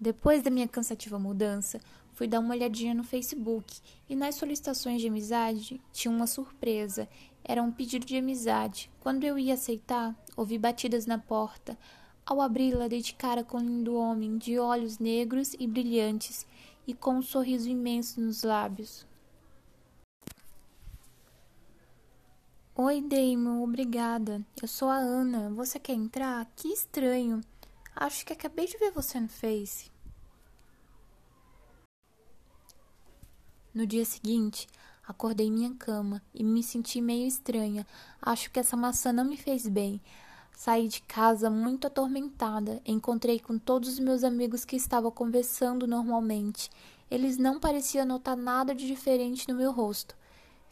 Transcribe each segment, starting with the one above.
Depois da minha cansativa mudança, fui dar uma olhadinha no Facebook e nas solicitações de amizade tinha uma surpresa. Era um pedido de amizade. Quando eu ia aceitar, ouvi batidas na porta. Ao abri-la, dei de cara com um lindo homem de olhos negros e brilhantes e com um sorriso imenso nos lábios. Oi, Damon, obrigada. Eu sou a Ana. Você quer entrar? Que estranho. Acho que acabei de ver você no Face. No dia seguinte, acordei em minha cama e me senti meio estranha. Acho que essa maçã não me fez bem. Saí de casa muito atormentada. Encontrei com todos os meus amigos que estavam conversando normalmente. Eles não pareciam notar nada de diferente no meu rosto.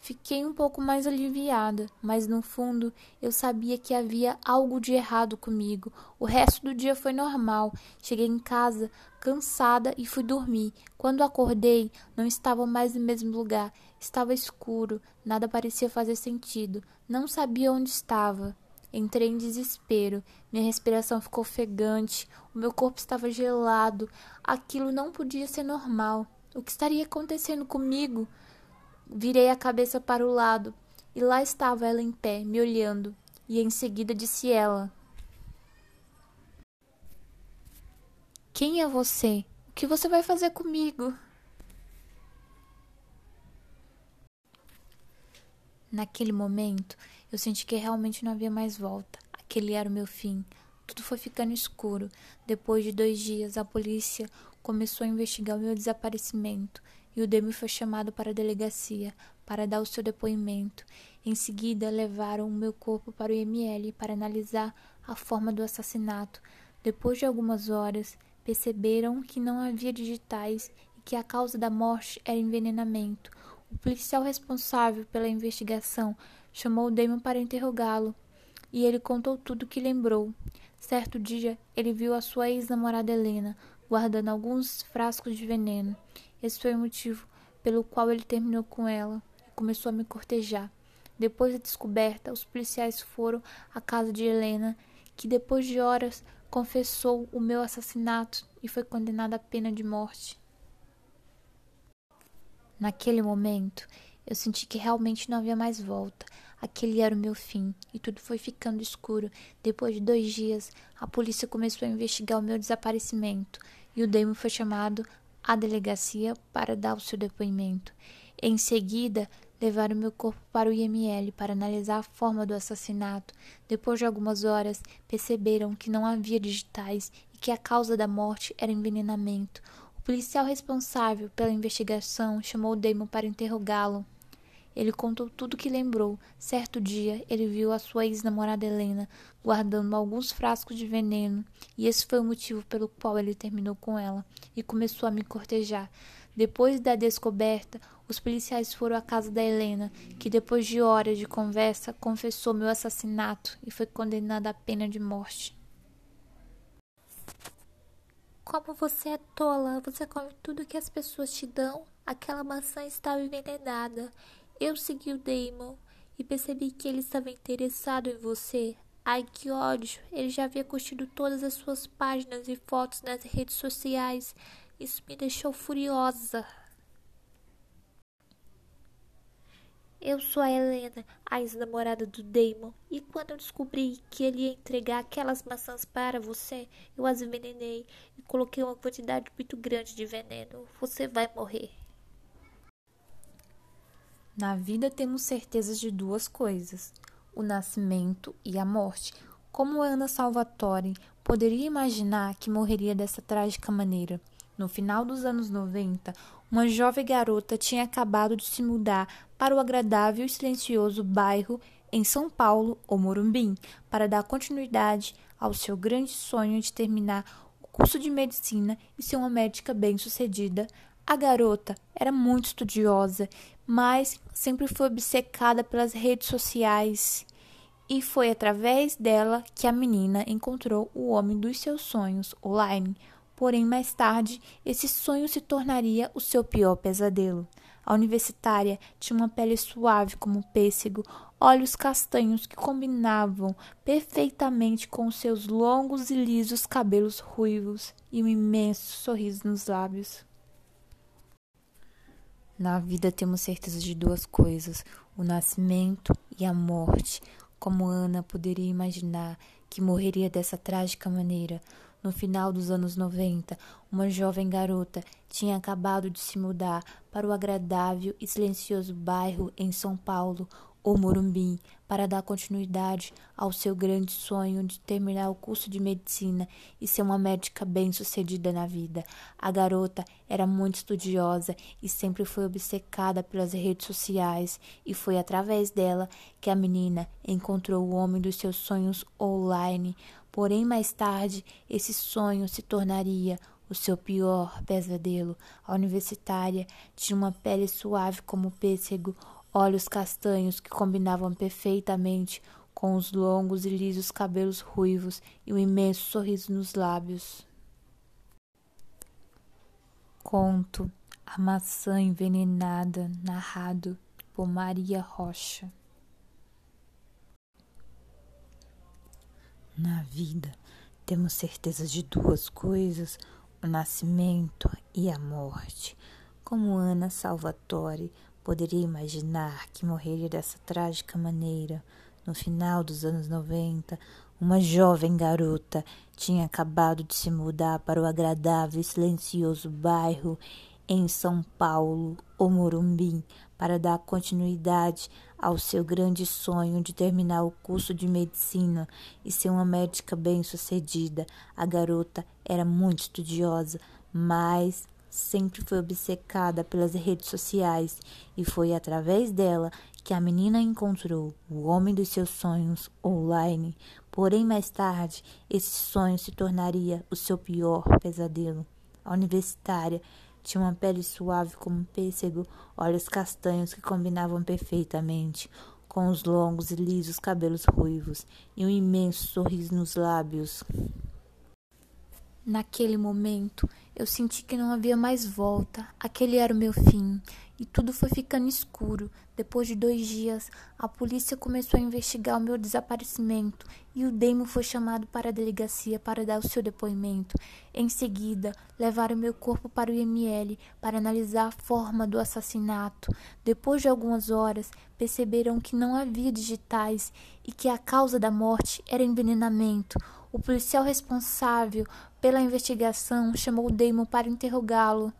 Fiquei um pouco mais aliviada, mas no fundo eu sabia que havia algo de errado comigo. O resto do dia foi normal. Cheguei em casa cansada e fui dormir. Quando acordei, não estava mais no mesmo lugar. Estava escuro, nada parecia fazer sentido. Não sabia onde estava. Entrei em desespero. Minha respiração ficou ofegante. O meu corpo estava gelado. Aquilo não podia ser normal. O que estaria acontecendo comigo? Virei a cabeça para o lado e lá estava ela em pé, me olhando, e em seguida disse ela: Quem é você? O que você vai fazer comigo? Naquele momento, eu senti que realmente não havia mais volta. Aquele era o meu fim. Tudo foi ficando escuro. Depois de dois dias, a polícia começou a investigar o meu desaparecimento e o Demi foi chamado para a delegacia para dar o seu depoimento. Em seguida, levaram o meu corpo para o IML para analisar a forma do assassinato. Depois de algumas horas, perceberam que não havia digitais e que a causa da morte era envenenamento. O policial responsável pela investigação chamou o Damon para interrogá-lo e ele contou tudo o que lembrou. Certo dia, ele viu a sua ex-namorada Helena guardando alguns frascos de veneno. Esse foi o motivo pelo qual ele terminou com ela e começou a me cortejar. Depois da descoberta, os policiais foram à casa de Helena, que depois de horas confessou o meu assassinato e foi condenada à pena de morte. Naquele momento, eu senti que realmente não havia mais volta. Aquele era o meu fim e tudo foi ficando escuro. Depois de dois dias, a polícia começou a investigar o meu desaparecimento e o Damon foi chamado à delegacia para dar o seu depoimento. Em seguida, levaram meu corpo para o IML para analisar a forma do assassinato. Depois de algumas horas, perceberam que não havia digitais e que a causa da morte era envenenamento. O policial responsável pela investigação chamou Damon para interrogá-lo. Ele contou tudo o que lembrou. Certo dia, ele viu a sua ex-namorada Helena guardando alguns frascos de veneno, e esse foi o motivo pelo qual ele terminou com ela e começou a me cortejar. Depois da descoberta, os policiais foram à casa da Helena, que depois de horas de conversa confessou meu assassinato e foi condenada à pena de morte. Como você é tola, você come tudo que as pessoas te dão. Aquela maçã estava envenenada. Eu segui o Damon e percebi que ele estava interessado em você. Ai, que ódio! Ele já havia curtido todas as suas páginas e fotos nas redes sociais. Isso me deixou furiosa. Eu sou a Helena, a ex-namorada do Damon, e quando eu descobri que ele ia entregar aquelas maçãs para você, eu as envenenei e coloquei uma quantidade muito grande de veneno. Você vai morrer. Na vida temos certezas de duas coisas: o nascimento e a morte. Como Ana Salvatore poderia imaginar que morreria dessa trágica maneira? No final dos anos 90, uma jovem garota tinha acabado de se mudar para o agradável e silencioso bairro em São Paulo ou Morumbim para dar continuidade ao seu grande sonho de terminar o curso de medicina e ser uma médica bem-sucedida. A garota era muito estudiosa mas sempre foi obcecada pelas redes sociais e foi através dela que a menina encontrou o homem dos seus sonhos online. Porém, mais tarde, esse sonho se tornaria o seu pior pesadelo. A universitária tinha uma pele suave como pêssego, olhos castanhos que combinavam perfeitamente com seus longos e lisos cabelos ruivos e um imenso sorriso nos lábios. Na vida temos certeza de duas coisas: o nascimento e a morte. Como Ana poderia imaginar que morreria dessa trágica maneira? No final dos anos 90, uma jovem garota tinha acabado de se mudar para o agradável e silencioso bairro em São Paulo, o Morumbi, para dar continuidade ao seu grande sonho de terminar o curso de medicina e ser uma médica bem-sucedida na vida. A garota era muito estudiosa e sempre foi obcecada pelas redes sociais, e foi através dela que a menina encontrou o homem dos seus sonhos online. Porém, mais tarde, esse sonho se tornaria o seu pior pesadelo. A universitária tinha uma pele suave como pêssego, olhos castanhos que combinavam perfeitamente com os longos e lisos cabelos ruivos e um imenso sorriso nos lábios. Conto A Maçã Envenenada, narrado por Maria Rocha. Na vida, temos certeza de duas coisas: o nascimento e a morte. Como Ana Salvatore poderia imaginar que morreria dessa trágica maneira? No final dos anos 90, uma jovem garota tinha acabado de se mudar para o agradável e silencioso bairro em São Paulo, o Morumbi, para dar continuidade ao seu grande sonho de terminar o curso de medicina e ser uma médica bem-sucedida. A garota era muito estudiosa, mas sempre foi obcecada pelas redes sociais e foi através dela que a menina encontrou o homem dos seus sonhos online. Porém, mais tarde, esse sonho se tornaria o seu pior pesadelo. A universitária tinha uma pele suave como um pêssego, olhos castanhos que combinavam perfeitamente com os longos e lisos cabelos ruivos e um imenso sorriso nos lábios. Naquele momento, eu senti que não havia mais volta. Aquele era o meu fim. E tudo foi ficando escuro. Depois de dois dias, a polícia começou a investigar o meu desaparecimento e o Demo foi chamado para a delegacia para dar o seu depoimento. Em seguida, levaram meu corpo para o IML para analisar a forma do assassinato. Depois de algumas horas, perceberam que não havia digitais e que a causa da morte era envenenamento. O policial responsável pela investigação chamou Damon para interrogá-lo.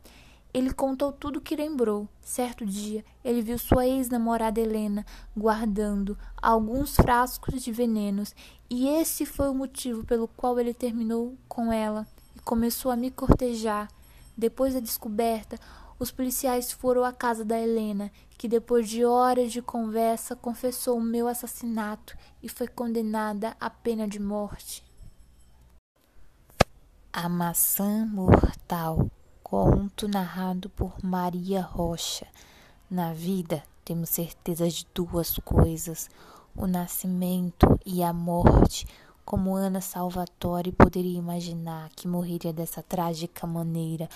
Ele contou tudo o que lembrou. Certo dia, ele viu sua ex-namorada Helena guardando alguns frascos de venenos, e esse foi o motivo pelo qual ele terminou com ela e começou a me cortejar. Depois da descoberta, os policiais foram à casa da Helena, que depois de horas de conversa confessou o meu assassinato e foi condenada à pena de morte. A Maçã Mortal, conto narrado por Maria Rocha. Na vida temos certeza de duas coisas: o nascimento e a morte. Como Ana Salvatore poderia imaginar que morreria dessa trágica maneira?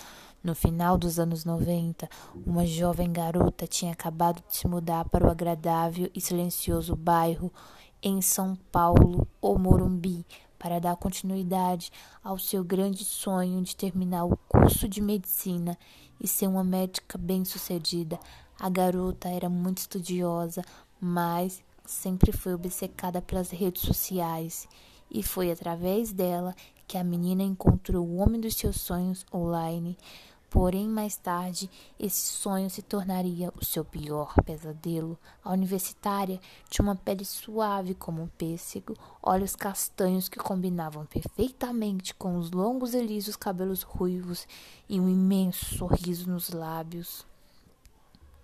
No final dos anos 90, uma jovem garota tinha acabado de se mudar para o agradável e silencioso bairro em São Paulo, o Morumbi, para dar continuidade ao seu grande sonho de terminar o curso de medicina e ser uma médica bem-sucedida. A garota era muito estudiosa, mas sempre foi obcecada pelas redes sociais, e foi através dela que a menina encontrou o homem dos seus sonhos online. Porém, mais tarde, esse sonho se tornaria o seu pior pesadelo. A universitária tinha uma pele suave como um pêssego, olhos castanhos que combinavam perfeitamente com os longos e lisos cabelos ruivos e um imenso sorriso nos lábios.